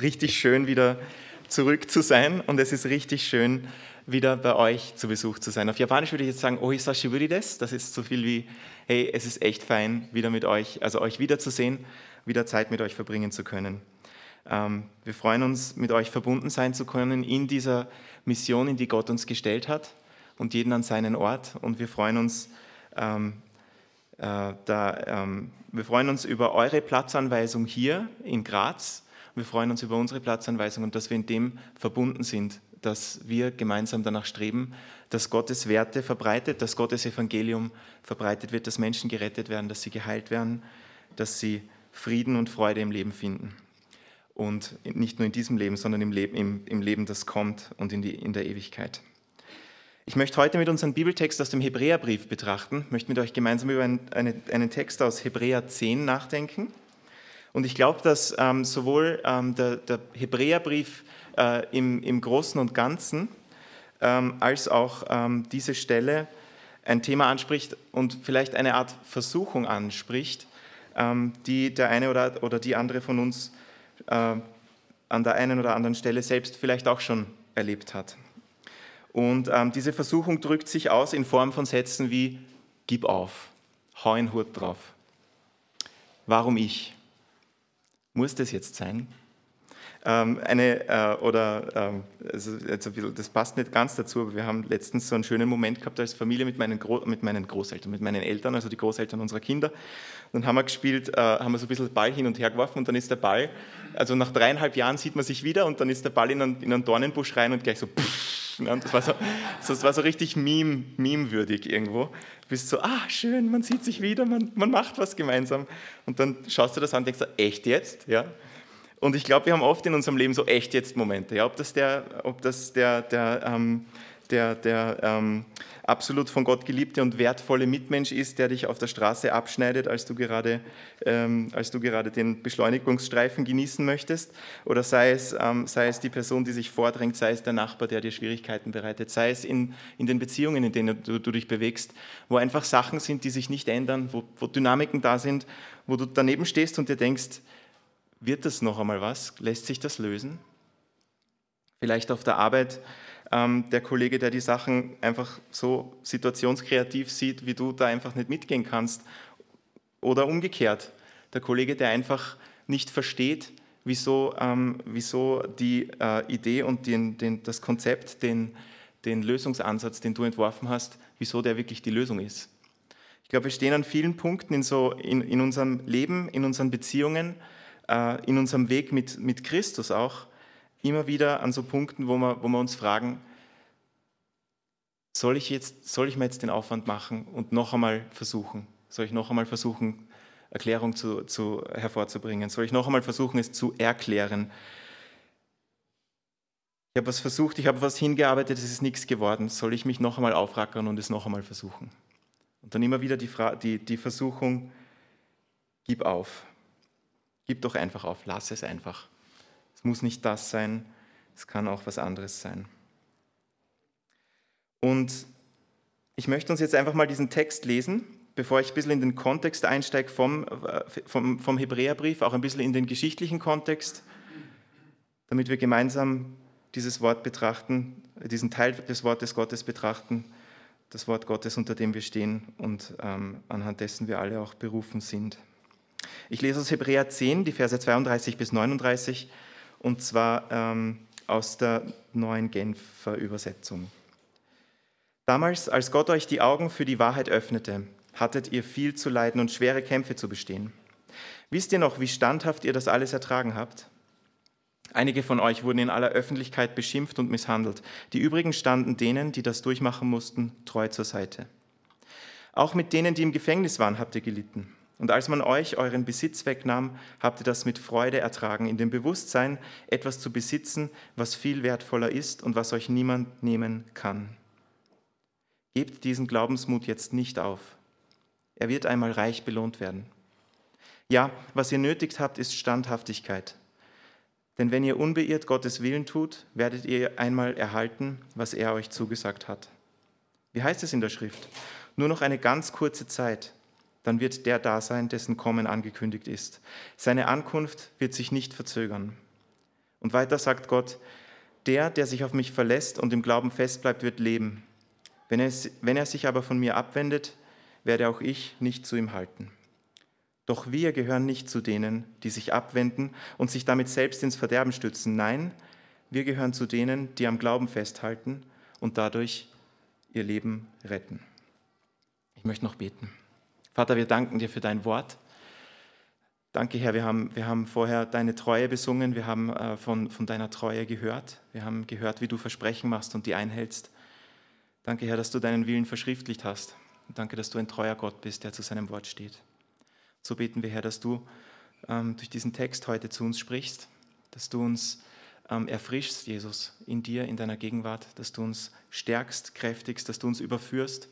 Richtig schön wieder zurück zu sein und es ist richtig schön wieder bei euch zu Besuch zu sein. Auf Japanisch würde ich jetzt sagen, ohisashi buri des. Das ist so viel wie, hey, es ist echt fein, wieder mit euch, also euch wiederzusehen, wieder Zeit mit euch verbringen zu können. Ähm, wir freuen uns, mit euch verbunden sein zu können in dieser Mission, in die Gott uns gestellt hat und jeden an seinen Ort. Und wir freuen uns, ähm, äh, da, ähm, wir freuen uns über eure Platzanweisung hier in Graz wir freuen uns über unsere Platzanweisung und dass wir in dem verbunden sind, dass wir gemeinsam danach streben, dass Gottes Werte verbreitet, dass Gottes Evangelium verbreitet wird, dass Menschen gerettet werden, dass sie geheilt werden, dass sie Frieden und Freude im Leben finden. Und nicht nur in diesem Leben, sondern im Leben, im, im Leben das kommt und in, die, in der Ewigkeit. Ich möchte heute mit unserem Bibeltext aus dem Hebräerbrief betrachten, möchte mit euch gemeinsam über einen, einen Text aus Hebräer 10 nachdenken. Und ich glaube, dass ähm, sowohl ähm, der, der, Hebräerbrief äh, im, im, Großen und Ganzen ähm, als auch ähm, diese Stelle ein Thema anspricht und vielleicht eine Art Versuchung anspricht, ähm, die der eine oder, oder die andere von uns äh, an der einen oder anderen Stelle selbst vielleicht auch schon erlebt hat. Und ähm, diese Versuchung drückt sich aus in Form von Sätzen wie Gib auf, hau einen Hut drauf. Warum ich? Muss das jetzt sein? Ähm, eine, äh, oder, also das passt nicht ganz dazu, aber wir haben letztens so einen schönen Moment gehabt als Familie mit meinen, Gro mit meinen Großeltern, mit meinen Eltern, also die Großeltern unserer Kinder. Dann haben wir gespielt, äh, haben wir so ein bisschen Ball hin und her geworfen und dann ist der Ball, also nach dreieinhalb Jahren sieht man sich wieder und dann ist der Ball in einen, in einen Dornenbusch rein und gleich so, pff, ne, das war so, das war so richtig Meme, Meme-würdig irgendwo. Du bist so, ah, schön, man sieht sich wieder, man, man macht was gemeinsam. Und dann schaust du das an und denkst, echt jetzt? Ja. Und ich glaube, wir haben oft in unserem Leben so echt jetzt Momente. Ja? Ob das der, ob das der, der, ähm, der, der ähm, absolut von Gott geliebte und wertvolle Mitmensch ist, der dich auf der Straße abschneidet, als du gerade, ähm, als du gerade den Beschleunigungsstreifen genießen möchtest. Oder sei es, ähm, sei es die Person, die sich vordrängt, sei es der Nachbar, der dir Schwierigkeiten bereitet, sei es in, in den Beziehungen, in denen du, du dich bewegst, wo einfach Sachen sind, die sich nicht ändern, wo, wo Dynamiken da sind, wo du daneben stehst und dir denkst, wird das noch einmal was? Lässt sich das lösen? Vielleicht auf der Arbeit ähm, der Kollege, der die Sachen einfach so situationskreativ sieht, wie du da einfach nicht mitgehen kannst. Oder umgekehrt, der Kollege, der einfach nicht versteht, wieso, ähm, wieso die äh, Idee und den, den, das Konzept, den, den Lösungsansatz, den du entworfen hast, wieso der wirklich die Lösung ist. Ich glaube, wir stehen an vielen Punkten in, so, in, in unserem Leben, in unseren Beziehungen, äh, in unserem Weg mit, mit Christus auch immer wieder an so Punkten, wo wir, wo wir uns fragen, soll ich, jetzt, soll ich mir jetzt den Aufwand machen und noch einmal versuchen? Soll ich noch einmal versuchen, Erklärung zu, zu, hervorzubringen? Soll ich noch einmal versuchen, es zu erklären? Ich habe was versucht, ich habe was hingearbeitet, es ist nichts geworden. Soll ich mich noch einmal aufrackern und es noch einmal versuchen? Und dann immer wieder die, die, die Versuchung, gib auf. Gib doch einfach auf, lass es einfach. Muss nicht das sein, es kann auch was anderes sein. Und ich möchte uns jetzt einfach mal diesen Text lesen, bevor ich ein bisschen in den Kontext einsteige vom, äh, vom, vom Hebräerbrief, auch ein bisschen in den geschichtlichen Kontext, damit wir gemeinsam dieses Wort betrachten, diesen Teil des Wortes Gottes betrachten, das Wort Gottes, unter dem wir stehen und ähm, anhand dessen wir alle auch berufen sind. Ich lese aus Hebräer 10, die Verse 32 bis 39, und zwar ähm, aus der neuen Genfer Übersetzung. Damals, als Gott euch die Augen für die Wahrheit öffnete, hattet ihr viel zu leiden und schwere Kämpfe zu bestehen. Wisst ihr noch, wie standhaft ihr das alles ertragen habt? Einige von euch wurden in aller Öffentlichkeit beschimpft und misshandelt. Die übrigen standen denen, die das durchmachen mussten, treu zur Seite. Auch mit denen, die im Gefängnis waren, habt ihr gelitten. Und als man euch euren Besitz wegnahm, habt ihr das mit Freude ertragen, in dem Bewusstsein, etwas zu besitzen, was viel wertvoller ist und was euch niemand nehmen kann. Gebt diesen Glaubensmut jetzt nicht auf. Er wird einmal reich belohnt werden. Ja, was ihr nötigt habt, ist Standhaftigkeit. Denn wenn ihr unbeirrt Gottes Willen tut, werdet ihr einmal erhalten, was er euch zugesagt hat. Wie heißt es in der Schrift? Nur noch eine ganz kurze Zeit dann wird der da sein, dessen Kommen angekündigt ist. Seine Ankunft wird sich nicht verzögern. Und weiter sagt Gott, der, der sich auf mich verlässt und im Glauben festbleibt, wird leben. Wenn er, wenn er sich aber von mir abwendet, werde auch ich nicht zu ihm halten. Doch wir gehören nicht zu denen, die sich abwenden und sich damit selbst ins Verderben stützen. Nein, wir gehören zu denen, die am Glauben festhalten und dadurch ihr Leben retten. Ich möchte noch beten. Vater, wir danken dir für dein Wort. Danke, Herr, wir haben, wir haben vorher deine Treue besungen, wir haben äh, von, von deiner Treue gehört, wir haben gehört, wie du Versprechen machst und die einhältst. Danke, Herr, dass du deinen Willen verschriftlicht hast. Und danke, dass du ein treuer Gott bist, der zu seinem Wort steht. So beten wir, Herr, dass du ähm, durch diesen Text heute zu uns sprichst, dass du uns ähm, erfrischst, Jesus, in dir, in deiner Gegenwart, dass du uns stärkst, kräftigst, dass du uns überführst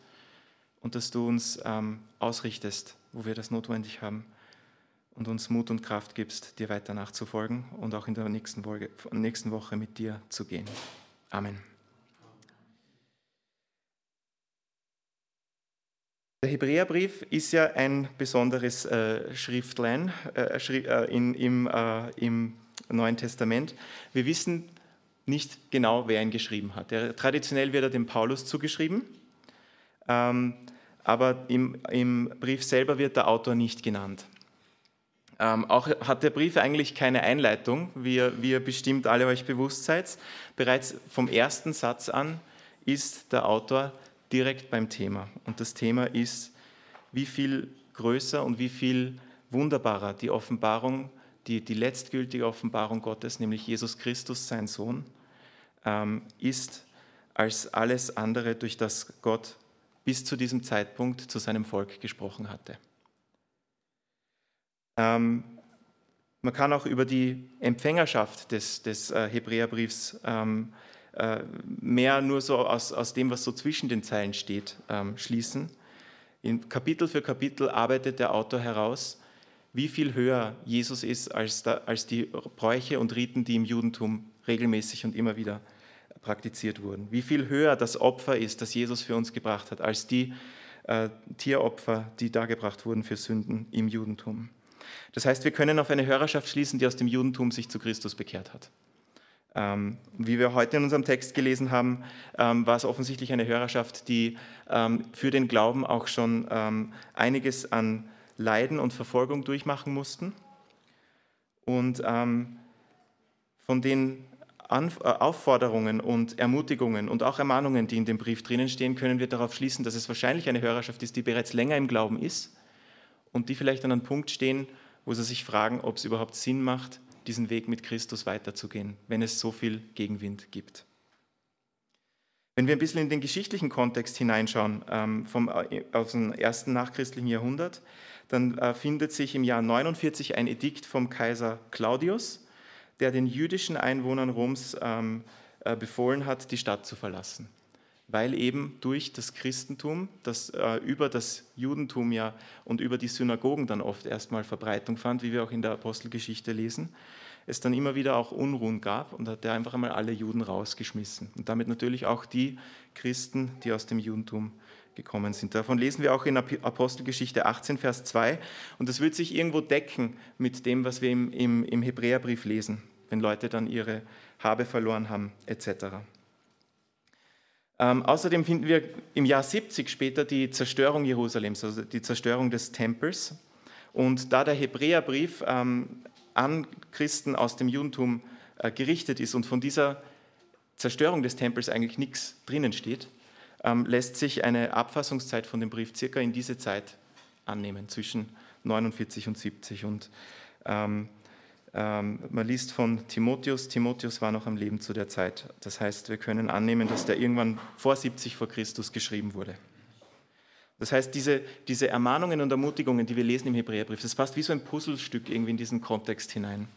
und dass du uns ähm, ausrichtest, wo wir das notwendig haben und uns Mut und Kraft gibst, dir weiter nachzufolgen und auch in der nächsten Woche, nächsten Woche mit dir zu gehen. Amen. Der Hebräerbrief ist ja ein besonderes äh, Schriftlein äh, äh, in, im, äh, im, Neuen Testament. Wir wissen nicht genau, wer ihn geschrieben hat. Der, traditionell wird er dem Paulus zugeschrieben, ähm, aber im, im Brief selber wird der Autor nicht genannt. Ähm, auch hat der Brief eigentlich keine Einleitung, wie ihr, bestimmt alle euch bewusst seid. Bereits vom ersten Satz an ist der Autor direkt beim Thema. Und das Thema ist, wie viel größer und wie viel wunderbarer die Offenbarung, die, die letztgültige Offenbarung Gottes, nämlich Jesus Christus, sein Sohn, ähm, ist als alles andere, durch das Gott bis zu diesem Zeitpunkt zu seinem Volk gesprochen hatte. Ähm, man kann auch über die Empfängerschaft des, des äh, Hebräerbriefs ähm, äh, mehr nur so aus, aus dem, was so zwischen den Zeilen steht, ähm, schließen. In Kapitel für Kapitel arbeitet der Autor heraus, wie viel höher Jesus ist als, da, als die Bräuche und Riten, die im Judentum regelmäßig und immer wieder praktiziert wurden. Wie viel höher das Opfer ist, das Jesus für uns gebracht hat, als die äh, Tieropfer, die dargebracht wurden für Sünden im Judentum. Das heißt, wir können auf eine Hörerschaft schließen, die aus dem Judentum sich zu Christus bekehrt hat. Ähm, wie wir heute in unserem Text gelesen haben, ähm, war es offensichtlich eine Hörerschaft, die ähm, für den Glauben auch schon ähm, einiges an Leiden und Verfolgung durchmachen mussten. Und ähm, von den äh, Aufforderungen und Ermutigungen und auch Ermahnungen, die in dem Brief drinnen stehen, können wir darauf schließen, dass es wahrscheinlich eine Hörerschaft ist, die bereits länger im Glauben ist und die vielleicht an einem Punkt stehen, wo sie sich fragen, ob es überhaupt Sinn macht, diesen Weg mit Christus weiterzugehen, wenn es so viel Gegenwind gibt. Wenn wir ein bisschen in den geschichtlichen Kontext hineinschauen, ähm, vom, äh, aus dem ersten nachchristlichen Jahrhundert, dann äh, findet sich im Jahr 49 ein Edikt vom Kaiser Claudius, der den jüdischen Einwohnern Roms ähm, äh, befohlen hat, die Stadt zu verlassen weil eben durch das Christentum, das äh, über das Judentum ja und über die Synagogen dann oft erstmal Verbreitung fand, wie wir auch in der Apostelgeschichte lesen, es dann immer wieder auch Unruhen gab und hat er einfach einmal alle Juden rausgeschmissen. Und damit natürlich auch die Christen, die aus dem Judentum gekommen sind. Davon lesen wir auch in Apostelgeschichte 18, Vers 2. Und das wird sich irgendwo decken mit dem, was wir im, im, im Hebräerbrief lesen, wenn Leute dann ihre Habe verloren haben, etc. Ähm, außerdem finden wir im Jahr 70 später die Zerstörung Jerusalems, also die Zerstörung des Tempels. Und da der Hebräerbrief ähm, an Christen aus dem Judentum äh, gerichtet ist und von dieser Zerstörung des Tempels eigentlich nichts drinnen steht, ähm, lässt sich eine Abfassungszeit von dem Brief circa in diese Zeit annehmen, zwischen 49 und 70. Und ähm, ähm, man liest von Timotheus. Timotheus war noch am Leben zu der Zeit. Das heißt, wir können annehmen, dass der irgendwann vor 70 vor Christus geschrieben wurde. Das heißt, diese, diese Ermahnungen und Ermutigungen, die wir lesen im Hebräerbrief, das passt wie so ein Puzzlestück irgendwie in diesen Kontext hinein.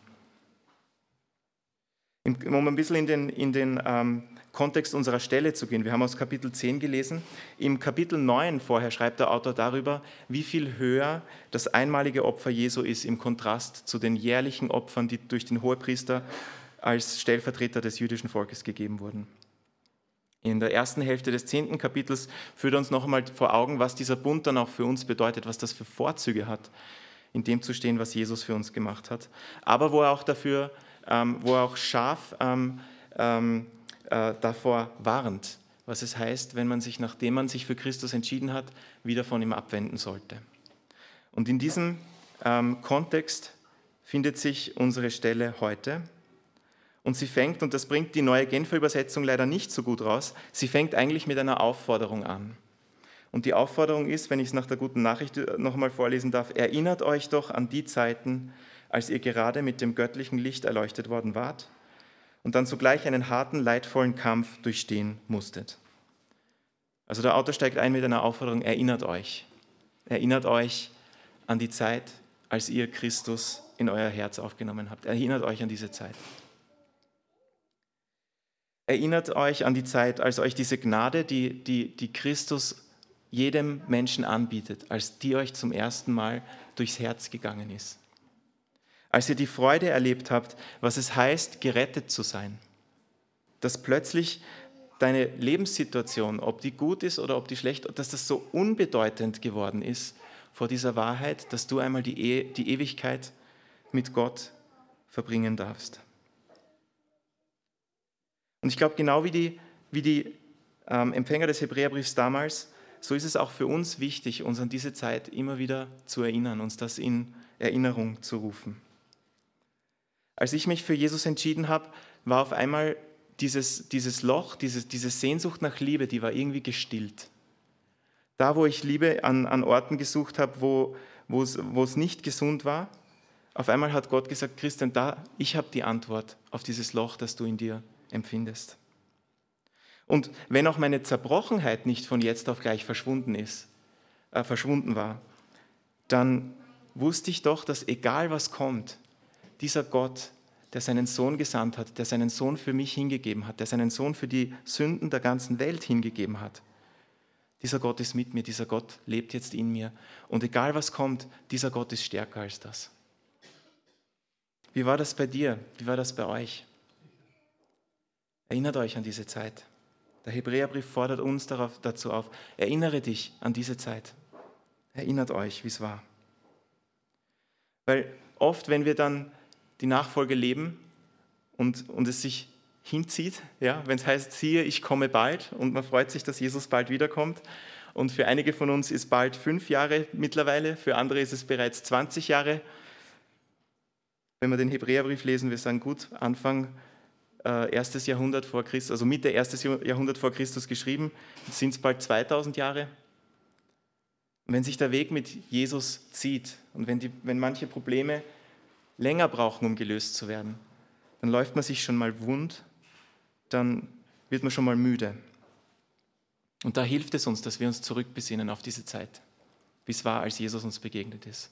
Um ein bisschen in den, in den ähm, Kontext unserer Stelle zu gehen. Wir haben aus Kapitel 10 gelesen. Im Kapitel 9 vorher schreibt der Autor darüber, wie viel höher das einmalige Opfer Jesu ist im Kontrast zu den jährlichen Opfern, die durch den Hohepriester als Stellvertreter des jüdischen Volkes gegeben wurden. In der ersten Hälfte des zehnten Kapitels führt uns noch einmal vor Augen, was dieser Bund dann auch für uns bedeutet, was das für Vorzüge hat, in dem zu stehen, was Jesus für uns gemacht hat. Aber wo er auch dafür ähm, wo er auch scharf ähm, ähm, äh, davor warnt, was es heißt, wenn man sich, nachdem man sich für Christus entschieden hat, wieder von ihm abwenden sollte. Und in diesem ähm, Kontext findet sich unsere Stelle heute. Und sie fängt, und das bringt die neue Genfer Übersetzung leider nicht so gut raus, sie fängt eigentlich mit einer Aufforderung an. Und die Aufforderung ist, wenn ich es nach der guten Nachricht nochmal vorlesen darf, erinnert euch doch an die Zeiten, als ihr gerade mit dem göttlichen Licht erleuchtet worden wart und dann zugleich einen harten, leidvollen Kampf durchstehen musstet. Also der Autor steigt ein mit einer Aufforderung, erinnert euch. Erinnert euch an die Zeit, als ihr Christus in euer Herz aufgenommen habt. Erinnert euch an diese Zeit. Erinnert euch an die Zeit, als euch diese Gnade, die, die, die Christus jedem Menschen anbietet, als die euch zum ersten Mal durchs Herz gegangen ist. Als ihr die Freude erlebt habt, was es heißt, gerettet zu sein. Dass plötzlich deine Lebenssituation, ob die gut ist oder ob die schlecht, dass das so unbedeutend geworden ist vor dieser Wahrheit, dass du einmal die, e die Ewigkeit mit Gott verbringen darfst. Und ich glaube, genau wie die, wie die ähm, Empfänger des Hebräerbriefs damals, so ist es auch für uns wichtig, uns an diese Zeit immer wieder zu erinnern, uns das in Erinnerung zu rufen. Als ich mich für Jesus entschieden habe, war auf einmal dieses, dieses Loch, dieses, diese Sehnsucht nach Liebe, die war irgendwie gestillt. Da, wo ich Liebe an, an Orten gesucht habe, wo, wo, es, nicht gesund war, auf einmal hat Gott gesagt, Christian, da, ich habe die Antwort auf dieses Loch, das du in dir empfindest. Und wenn auch meine Zerbrochenheit nicht von jetzt auf gleich verschwunden ist, äh, verschwunden war, dann wusste ich doch, dass egal was kommt, dieser Gott, der seinen Sohn gesandt hat, der seinen Sohn für mich hingegeben hat, der seinen Sohn für die Sünden der ganzen Welt hingegeben hat, dieser Gott ist mit mir, dieser Gott lebt jetzt in mir. Und egal was kommt, dieser Gott ist stärker als das. Wie war das bei dir? Wie war das bei euch? Erinnert euch an diese Zeit. Der Hebräerbrief fordert uns darauf, dazu auf, erinnere dich an diese Zeit. Erinnert euch, wie es war. Weil oft, wenn wir dann die Nachfolge leben und, und es sich hinzieht, ja, wenn es heißt, siehe, ich komme bald und man freut sich, dass Jesus bald wiederkommt. Und für einige von uns ist bald fünf Jahre mittlerweile, für andere ist es bereits 20 Jahre. Wenn wir den Hebräerbrief lesen, wir sagen, gut, Anfang äh, erstes Jahrhundert vor Christus, also Mitte erstes Jahrhundert vor Christus geschrieben. Sind es bald 2000 Jahre. Und wenn sich der Weg mit Jesus zieht und wenn, die, wenn manche Probleme länger brauchen, um gelöst zu werden, dann läuft man sich schon mal wund, dann wird man schon mal müde. Und da hilft es uns, dass wir uns zurückbesinnen auf diese Zeit, wie es war, als Jesus uns begegnet ist.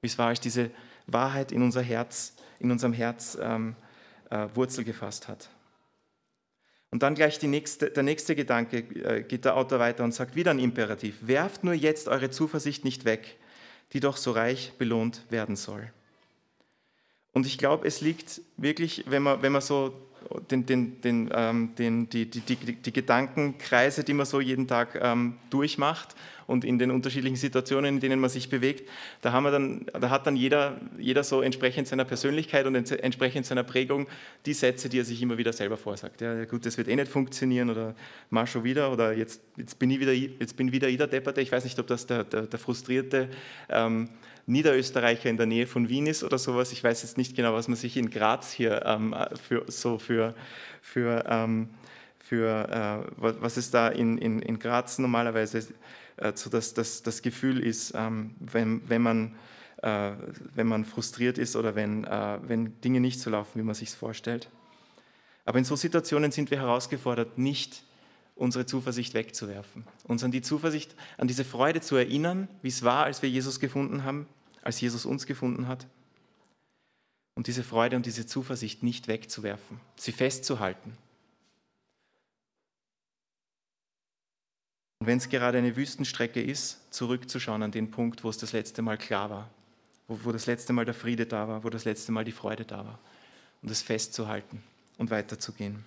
Wie es war, als diese Wahrheit in unser Herz, in unserem Herz ähm, äh, Wurzel gefasst hat. Und dann gleich nächste, der nächste Gedanke äh, geht der Autor weiter und sagt wieder ein Imperativ. Werft nur jetzt eure Zuversicht nicht weg, die doch so reich belohnt werden soll. Und ich glaube, es liegt wirklich, wenn man, wenn man so den, den, den, ähm, den, die, die, die, die, Gedankenkreise, die man so jeden Tag ähm, durchmacht und in den unterschiedlichen Situationen, in denen man sich bewegt, da, haben wir dann, da hat dann jeder, jeder so entsprechend seiner Persönlichkeit und entsprechend seiner Prägung die Sätze, die er sich immer wieder selber vorsagt. Ja, gut, das wird eh nicht funktionieren oder mach schon wieder oder jetzt, jetzt bin ich wieder, jetzt bin wieder ich der Depperte. Ich weiß nicht, ob das der, der, der frustrierte ähm, Niederösterreicher in der Nähe von Wien ist oder sowas. Ich weiß jetzt nicht genau, was man sich in Graz hier ähm, für, so für, für, ähm, für äh, was es da in, in, in Graz normalerweise äh, so das, das, das Gefühl ist, ähm, wenn, wenn, man, äh, wenn man frustriert ist oder wenn, äh, wenn Dinge nicht so laufen, wie man sich vorstellt. Aber in so Situationen sind wir herausgefordert, nicht unsere Zuversicht wegzuwerfen, uns an die Zuversicht, an diese Freude zu erinnern, wie es war, als wir Jesus gefunden haben, als Jesus uns gefunden hat. Und diese Freude und diese Zuversicht nicht wegzuwerfen, sie festzuhalten. Und wenn es gerade eine Wüstenstrecke ist, zurückzuschauen an den Punkt, wo es das letzte Mal klar war, wo, wo das letzte Mal der Friede da war, wo das letzte Mal die Freude da war. Und es festzuhalten und weiterzugehen.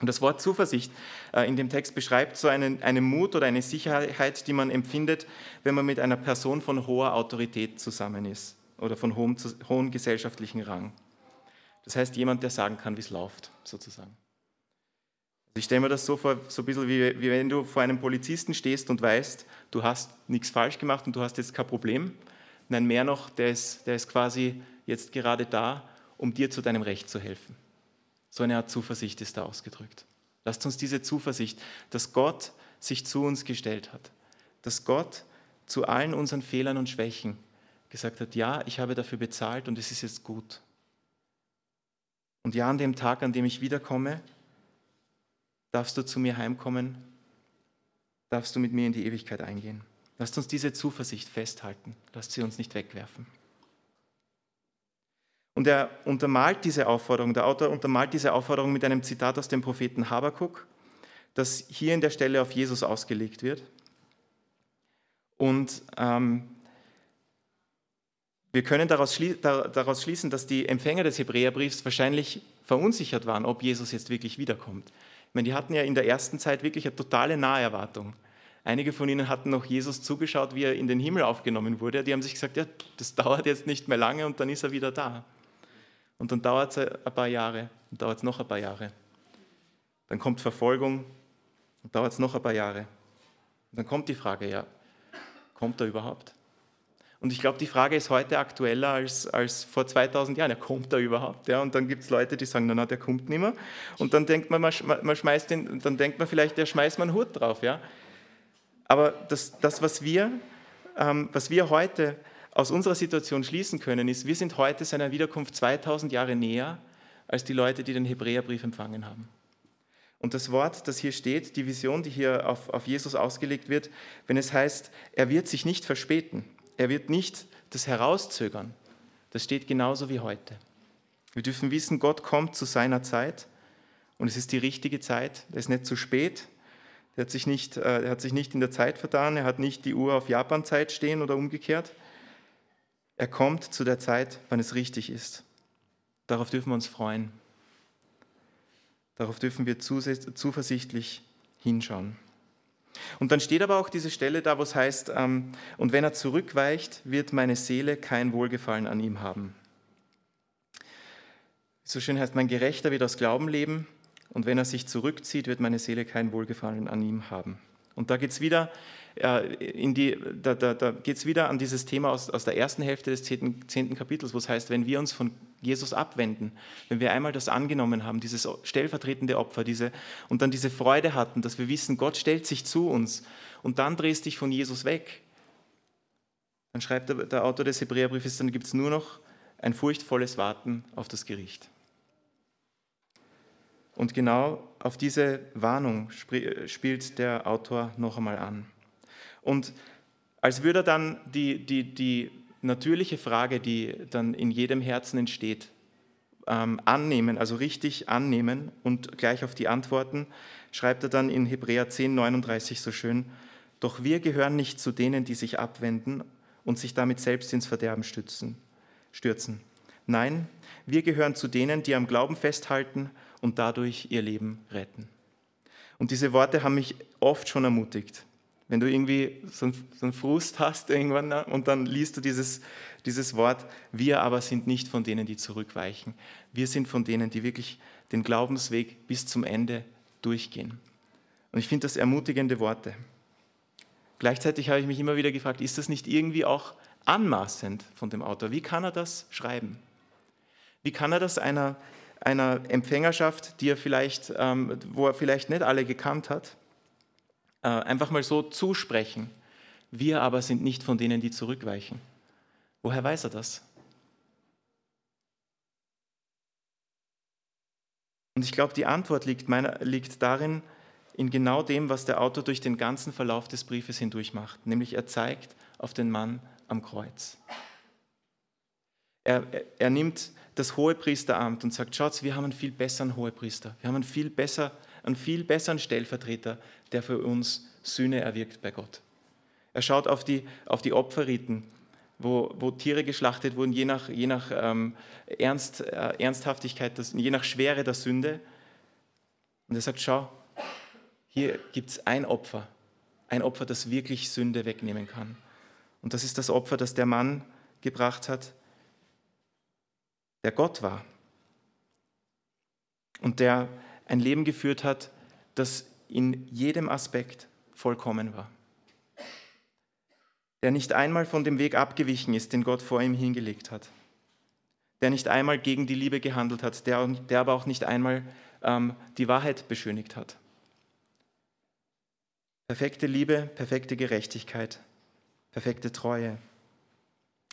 Und das Wort Zuversicht äh, in dem Text beschreibt so einen, einen Mut oder eine Sicherheit, die man empfindet, wenn man mit einer Person von hoher Autorität zusammen ist oder von hohem, hohem gesellschaftlichen Rang. Das heißt, jemand, der sagen kann, wie es läuft, sozusagen. Also ich stelle mir das so vor, so ein bisschen wie, wie wenn du vor einem Polizisten stehst und weißt, du hast nichts falsch gemacht und du hast jetzt kein Problem. Nein, mehr noch, der ist, der ist quasi jetzt gerade da, um dir zu deinem Recht zu helfen. So eine Art Zuversicht ist da ausgedrückt. Lasst uns diese Zuversicht, dass Gott sich zu uns gestellt hat, dass Gott zu allen unseren Fehlern und Schwächen gesagt hat, ja, ich habe dafür bezahlt und es ist jetzt gut. Und ja, an dem Tag, an dem ich wiederkomme, darfst du zu mir heimkommen, darfst du mit mir in die Ewigkeit eingehen. Lasst uns diese Zuversicht festhalten, lasst sie uns nicht wegwerfen. Und er untermalt diese Aufforderung, der Autor untermalt diese Aufforderung mit einem Zitat aus dem Propheten Habakuk, das hier in der Stelle auf Jesus ausgelegt wird. Und ähm, wir können daraus, schließen, dass die Empfänger des Hebräerbriefs wahrscheinlich verunsichert waren, ob Jesus jetzt wirklich wiederkommt. Ich meine, die hatten ja in der ersten Zeit wirklich eine totale Naherwartung. Einige von ihnen hatten noch Jesus zugeschaut, wie er in den Himmel aufgenommen wurde. Die haben sich gesagt, ja, das dauert jetzt nicht mehr lange und dann ist er wieder da. Und dann dauert es ein paar Jahre, und dauert es noch ein paar Jahre. Dann kommt Verfolgung, und dauert es noch ein paar Jahre. Und dann kommt die Frage, ja, kommt er überhaupt? Und ich glaube, die Frage ist heute aktueller als, als vor 2000 Jahren. Ja, kommt er überhaupt? Ja, und dann gibt es Leute, die sagen, na, na, der kommt nicht mehr. Und dann denkt man, man, man schmeißt den, dann denkt man vielleicht, der schmeißt man einen Hut drauf. Ja? Aber das, das was, wir, ähm, was wir heute aus unserer Situation schließen können, ist, wir sind heute seiner Wiederkunft 2000 Jahre näher als die Leute, die den Hebräerbrief empfangen haben. Und das Wort, das hier steht, die Vision, die hier auf, auf Jesus ausgelegt wird, wenn es heißt, er wird sich nicht verspäten, er wird nicht das herauszögern. Das steht genauso wie heute. Wir dürfen wissen, Gott kommt zu seiner Zeit und es ist die richtige Zeit. Er ist nicht zu spät. Er hat sich nicht, äh, er hat sich nicht in der Zeit vertan. Er hat nicht die Uhr auf Japan-Zeit stehen oder umgekehrt. Er kommt zu der Zeit, wann es richtig ist. Darauf dürfen wir uns freuen. Darauf dürfen wir zuversichtlich hinschauen. Und dann steht aber auch diese Stelle da, wo es heißt, ähm, und wenn er zurückweicht, wird meine Seele kein Wohlgefallen an ihm haben. So schön heißt, mein Gerechter wird aus Glauben leben, und wenn er sich zurückzieht, wird meine Seele kein Wohlgefallen an ihm haben. Und da geht es wieder, in die, da, da, da geht's wieder an dieses Thema aus, aus der ersten Hälfte des zehnten, zehnten Kapitels, wo es heißt, wenn wir uns von Jesus abwenden, wenn wir einmal das angenommen haben, dieses stellvertretende Opfer, diese, und dann diese Freude hatten, dass wir wissen, Gott stellt sich zu uns und dann drehst dich von Jesus weg, dann schreibt der, der Autor des Hebräerbriefes, dann gibt es nur noch ein furchtvolles Warten auf das Gericht. Und genau auf diese Warnung spielt der Autor noch einmal an. Und als würde dann die, die, die natürliche Frage, die dann in jedem Herzen entsteht, ähm, annehmen, also richtig annehmen und gleich auf die Antworten, schreibt er dann in Hebräer 10, 39 so schön, doch wir gehören nicht zu denen, die sich abwenden und sich damit selbst ins Verderben stützen, stürzen. Nein, wir gehören zu denen, die am Glauben festhalten und dadurch ihr Leben retten. Und diese Worte haben mich oft schon ermutigt. Wenn du irgendwie so einen, Frust hast irgendwann und dann liest du dieses, dieses Wort, wir aber sind nicht von denen, die zurückweichen. Wir sind von denen, die wirklich den Glaubensweg bis zum Ende durchgehen. Und ich finde das ermutigende Worte. Gleichzeitig habe ich mich immer wieder gefragt, ist das nicht irgendwie auch anmaßend von dem Autor? Wie kann er das schreiben? Wie kann er das einer, einer Empfängerschaft, die er vielleicht, ähm, wo er vielleicht nicht alle gekannt hat, äh, einfach mal so zusprechen. Wir aber sind nicht von denen, die zurückweichen. Woher weiß er das? Und ich glaube, die Antwort liegt, meiner, liegt darin, in genau dem, was der Autor durch den ganzen Verlauf des Briefes hindurch macht, nämlich er zeigt auf den Mann am Kreuz. Er, er, nimmt das Hohepriesteramt und sagt, schaut, wir haben einen viel besseren Hohepriester, wir haben einen viel, besser, einen viel besseren Stellvertreter, der für uns Sühne erwirkt bei Gott. Er schaut auf die, auf die Opferriten, wo, wo Tiere geschlachtet wurden, je nach, je nach ähm, Ernst, äh, Ernsthaftigkeit, das, je nach Schwere der Sünde. Und er sagt, schau, hier gibt es ein Opfer, ein Opfer, das wirklich Sünde wegnehmen kann. Und das ist das Opfer, das der Mann gebracht hat, der Gott war, und der ein Leben geführt hat, das in jedem Aspekt vollkommen war. Der nicht einmal von dem Weg abgewichen ist, den Gott vor ihm hingelegt hat. Der nicht einmal gegen die Liebe gehandelt hat, der, der aber auch nicht einmal ähm, die Wahrheit beschönigt hat. Perfekte Liebe, perfekte Gerechtigkeit, perfekte Treue.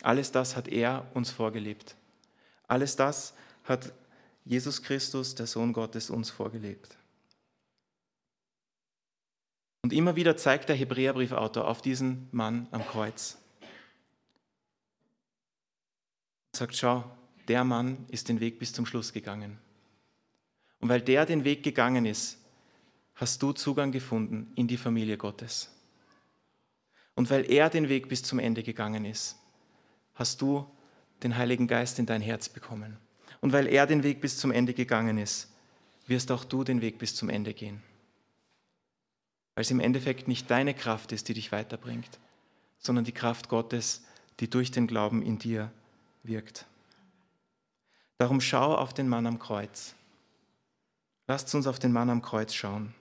Alles das hat er uns vorgelebt. Alles das hat Jesus Christus, der Sohn Gottes, uns vorgelebt. Und immer wieder zeigt der Hebräerbriefautor auf diesen Mann am Kreuz. Und sagt, schau, der Mann ist den Weg bis zum Schluss gegangen. Und weil der den Weg gegangen ist, hast du Zugang gefunden in die Familie Gottes. Und weil er den Weg bis zum Ende gegangen ist, hast du den Heiligen Geist in dein Herz bekommen. Und weil er den Weg bis zum Ende gegangen ist, wirst auch du den Weg bis zum Ende gehen weil es im Endeffekt nicht deine Kraft ist, die dich weiterbringt, sondern die Kraft Gottes, die durch den Glauben in dir wirkt. Darum schau auf den Mann am Kreuz. Lasst uns auf den Mann am Kreuz schauen.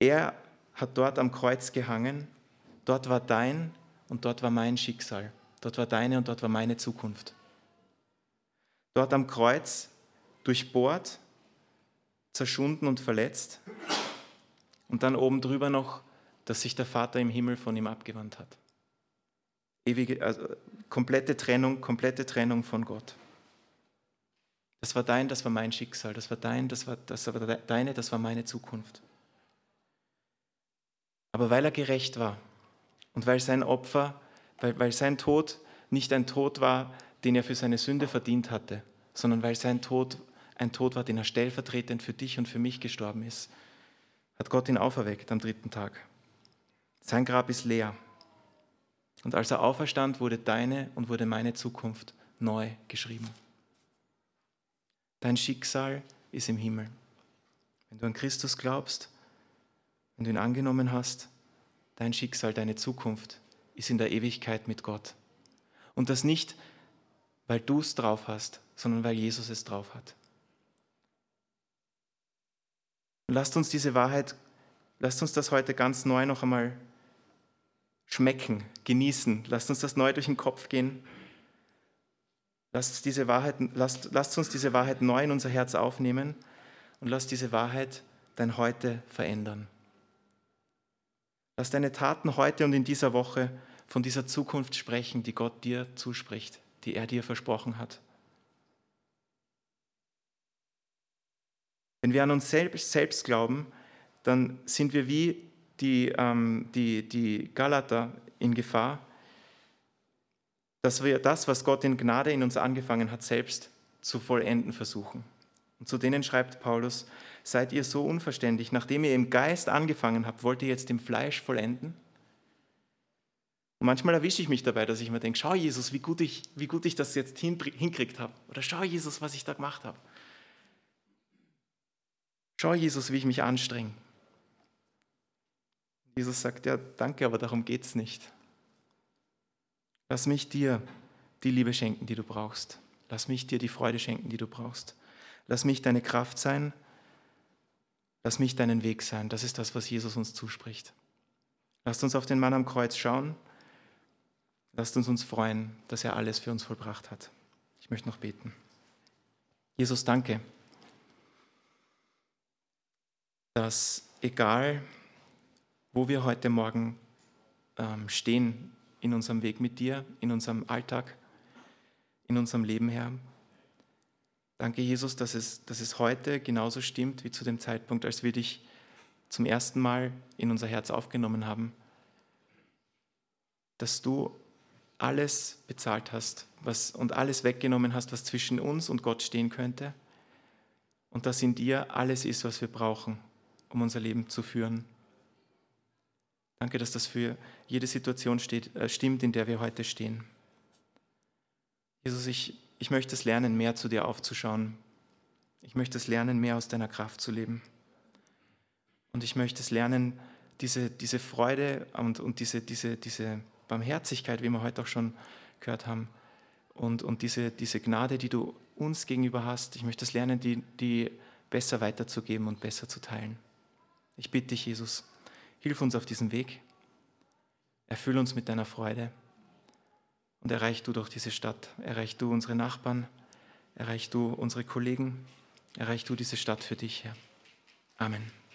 Er hat dort am Kreuz gehangen, dort war dein und dort war mein Schicksal, dort war deine und dort war meine Zukunft. Dort am Kreuz durchbohrt, zerschunden und verletzt, und dann oben drüber noch, dass sich der Vater im Himmel von ihm abgewandt hat. Ewige, also komplette Trennung, komplette Trennung von Gott. Das war dein, das war mein Schicksal, das war dein, das war, das war deine, das war meine Zukunft. Aber weil er gerecht war und weil sein Opfer, weil, weil sein Tod nicht ein Tod war, den er für seine Sünde verdient hatte, sondern weil sein Tod ein Tod war, den er stellvertretend für dich und für mich gestorben ist, hat Gott ihn auferweckt am dritten Tag. Sein Grab ist leer. Und als er auferstand, wurde deine und wurde meine Zukunft neu geschrieben. Dein Schicksal ist im Himmel. Wenn du an Christus glaubst, wenn du ihn angenommen hast, dein Schicksal, deine Zukunft ist in der Ewigkeit mit Gott. Und das nicht, weil du es drauf hast, sondern weil Jesus es drauf hat. Und lasst uns diese Wahrheit, lasst uns das heute ganz neu noch einmal schmecken, genießen. Lasst uns das neu durch den Kopf gehen. Lasst, diese Wahrheit, lasst, lasst uns diese Wahrheit neu in unser Herz aufnehmen und lasst diese Wahrheit dein Heute verändern. Lass deine Taten heute und in dieser Woche von dieser Zukunft sprechen, die Gott dir zuspricht, die er dir versprochen hat. Wenn wir an uns selbst, selbst glauben, dann sind wir wie die, ähm, die, die Galater in Gefahr, dass wir das, was Gott in Gnade in uns angefangen hat, selbst zu vollenden versuchen. Und zu denen schreibt Paulus, seid ihr so unverständlich, nachdem ihr im Geist angefangen habt, wollt ihr jetzt im Fleisch vollenden? Und manchmal erwische ich mich dabei, dass ich mir denke, schau Jesus, wie gut ich, wie gut ich das jetzt hinkriegt habe. Oder schau Jesus, was ich da gemacht habe. Schau, Jesus, wie ich mich anstrenge. Jesus sagt, ja, danke, aber darum geht es nicht. Lass mich dir die Liebe schenken, die du brauchst. Lass mich dir die Freude schenken, die du brauchst. Lass mich deine Kraft sein. Lass mich deinen Weg sein. Das ist das, was Jesus uns zuspricht. Lasst uns auf den Mann am Kreuz schauen. Lasst uns uns freuen, dass er alles für uns vollbracht hat. Ich möchte noch beten. Jesus, danke dass egal, wo wir heute Morgen ähm, stehen in unserem Weg mit dir, in unserem Alltag, in unserem Leben, Herr, danke Jesus, dass es, dass es heute genauso stimmt wie zu dem Zeitpunkt, als wir dich zum ersten Mal in unser Herz aufgenommen haben, dass du alles bezahlt hast was, und alles weggenommen hast, was zwischen uns und Gott stehen könnte und dass in dir alles ist, was wir brauchen, um unser Leben zu führen. Danke, dass das für jede Situation steht, äh, stimmt, in der wir heute stehen. Jesus, ich, ich möchte es lernen, mehr zu dir aufzuschauen. Ich möchte es lernen, mehr aus deiner Kraft zu leben. Und ich möchte es lernen, diese, diese Freude und, und diese, diese, diese Barmherzigkeit, wie wir heute auch schon gehört haben, und, und diese, diese Gnade, die du uns gegenüber hast. Ich möchte es lernen, die, die besser weiterzugeben und besser zu teilen. Ich bitte dich, Jesus, hilf uns auf diesem Weg. Erfüll uns mit deiner Freude und erreich du doch diese Stadt. Erreich du unsere Nachbarn. Erreich du unsere Kollegen. Erreich du diese Stadt für dich, Herr. Amen.